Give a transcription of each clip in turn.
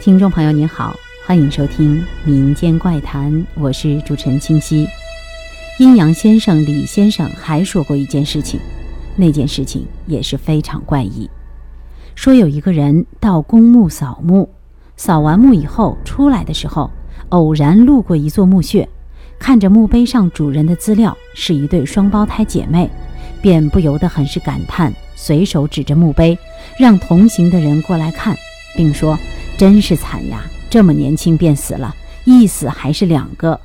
听众朋友您好，欢迎收听民间怪谈，我是主持人清晰。阴阳先生李先生还说过一件事情，那件事情也是非常怪异。说有一个人到公墓扫墓，扫完墓以后出来的时候，偶然路过一座墓穴，看着墓碑上主人的资料是一对双胞胎姐妹，便不由得很是感叹，随手指着墓碑，让同行的人过来看，并说。真是惨呀！这么年轻便死了，一死还是两个。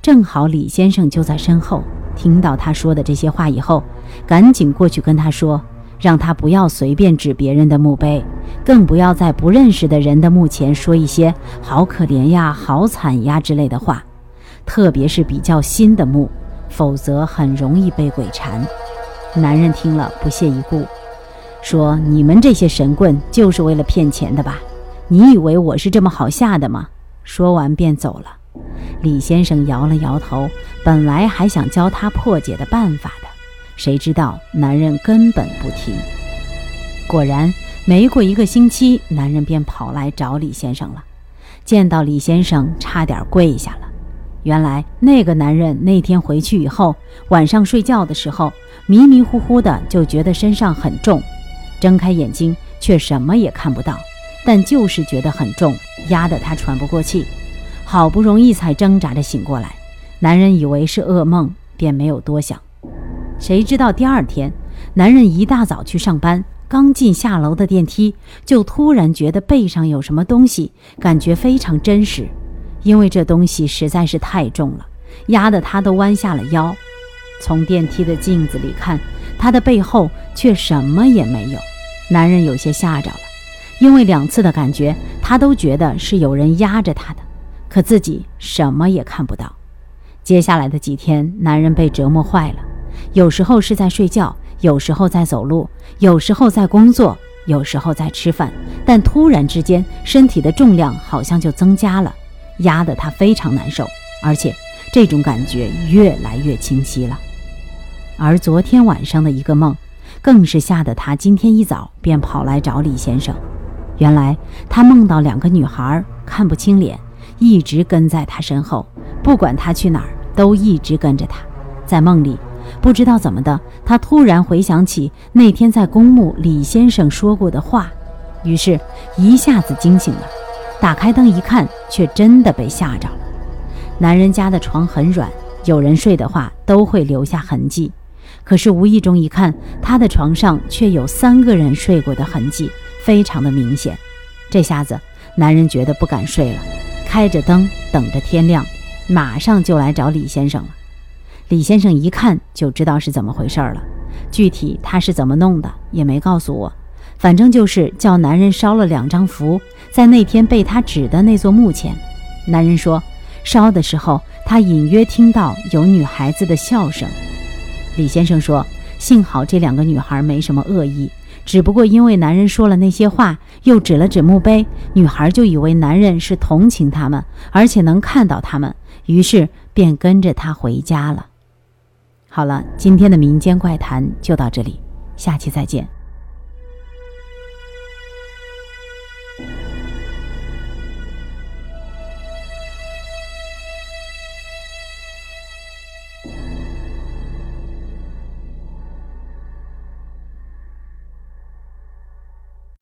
正好李先生就在身后，听到他说的这些话以后，赶紧过去跟他说，让他不要随便指别人的墓碑，更不要在不认识的人的墓前说一些“好可怜呀”“好惨呀”之类的话，特别是比较新的墓，否则很容易被鬼缠。男人听了不屑一顾，说：“你们这些神棍就是为了骗钱的吧？”你以为我是这么好吓的吗？说完便走了。李先生摇了摇头，本来还想教他破解的办法的，谁知道男人根本不听。果然，没过一个星期，男人便跑来找李先生了。见到李先生，差点跪下了。原来那个男人那天回去以后，晚上睡觉的时候，迷迷糊糊的就觉得身上很重，睁开眼睛却什么也看不到。但就是觉得很重，压得他喘不过气，好不容易才挣扎着醒过来。男人以为是噩梦，便没有多想。谁知道第二天，男人一大早去上班，刚进下楼的电梯，就突然觉得背上有什么东西，感觉非常真实，因为这东西实在是太重了，压得他都弯下了腰。从电梯的镜子里看，他的背后却什么也没有。男人有些吓着了。因为两次的感觉，他都觉得是有人压着他的，可自己什么也看不到。接下来的几天，男人被折磨坏了，有时候是在睡觉，有时候在走路，有时候在工作，有时候在吃饭，但突然之间，身体的重量好像就增加了，压得他非常难受，而且这种感觉越来越清晰了。而昨天晚上的一个梦，更是吓得他今天一早便跑来找李先生。原来他梦到两个女孩，看不清脸，一直跟在他身后，不管他去哪儿，都一直跟着他。在梦里，不知道怎么的，他突然回想起那天在公墓李先生说过的话，于是一下子惊醒了。打开灯一看，却真的被吓着了。男人家的床很软，有人睡的话都会留下痕迹，可是无意中一看，他的床上却有三个人睡过的痕迹。非常的明显，这下子男人觉得不敢睡了，开着灯等着天亮，马上就来找李先生了。李先生一看就知道是怎么回事了，具体他是怎么弄的也没告诉我，反正就是叫男人烧了两张符，在那天被他指的那座墓前。男人说，烧的时候他隐约听到有女孩子的笑声。李先生说，幸好这两个女孩没什么恶意。只不过因为男人说了那些话，又指了指墓碑，女孩就以为男人是同情他们，而且能看到他们，于是便跟着他回家了。好了，今天的民间怪谈就到这里，下期再见。